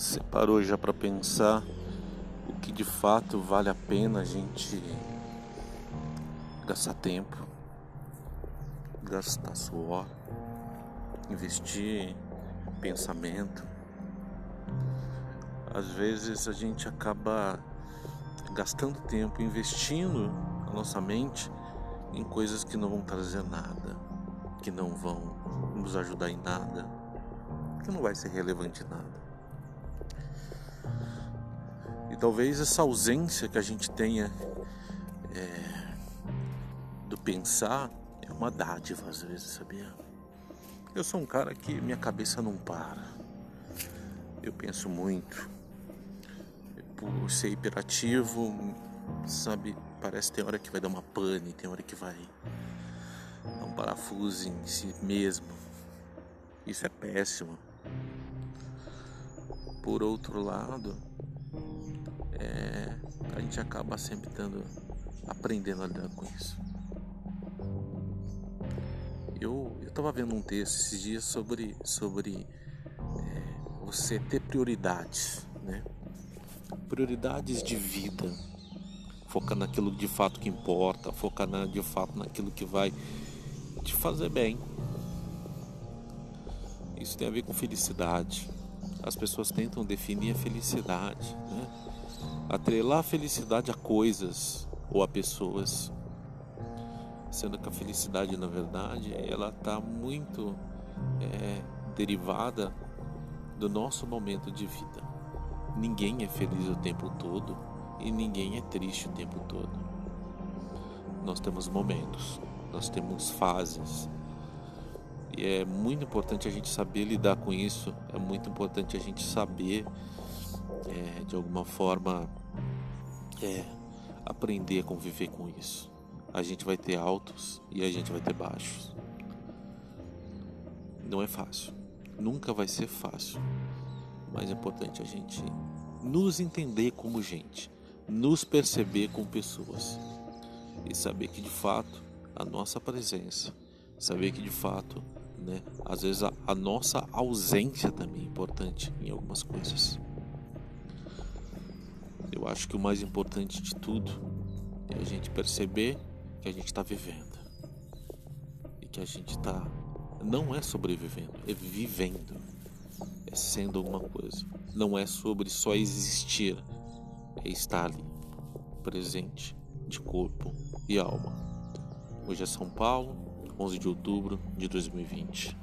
Você parou já para pensar o que de fato vale a pena a gente gastar tempo, gastar suor, investir pensamento? Às vezes a gente acaba gastando tempo investindo a nossa mente em coisas que não vão trazer nada, que não vão nos ajudar em nada, que não vai ser relevante em nada. Talvez essa ausência que a gente tenha é, do pensar é uma dádiva às vezes, sabia? Eu sou um cara que minha cabeça não para. Eu penso muito. Por ser hiperativo, sabe, parece que tem hora que vai dar uma pane, tem hora que vai dar um parafuso em si mesmo. Isso é péssimo. Por outro lado, é, a gente acaba sempre tendo, aprendendo a lidar com isso. Eu estava vendo um texto esses dias sobre, sobre é, você ter prioridades, né? Prioridades de vida. Focar naquilo de fato que importa, focar na, de fato naquilo que vai te fazer bem. Isso tem a ver com felicidade. As pessoas tentam definir a felicidade, né? Atrelar a felicidade a coisas ou a pessoas, sendo que a felicidade, na verdade, ela está muito é, derivada do nosso momento de vida. Ninguém é feliz o tempo todo e ninguém é triste o tempo todo. Nós temos momentos, nós temos fases. E é muito importante a gente saber lidar com isso, é muito importante a gente saber, é, de alguma forma, é, aprender a conviver com isso. A gente vai ter altos e a gente vai ter baixos. Não é fácil, nunca vai ser fácil, mas é importante a gente nos entender como gente, nos perceber como pessoas e saber que de fato a nossa presença, saber que de fato, né, às vezes a, a nossa ausência também é importante em algumas coisas. Eu acho que o mais importante de tudo é a gente perceber que a gente está vivendo e que a gente está não é sobrevivendo, é vivendo, é sendo alguma coisa. Não é sobre só existir, é estar ali, presente, de corpo e alma. Hoje é São Paulo, 11 de outubro de 2020.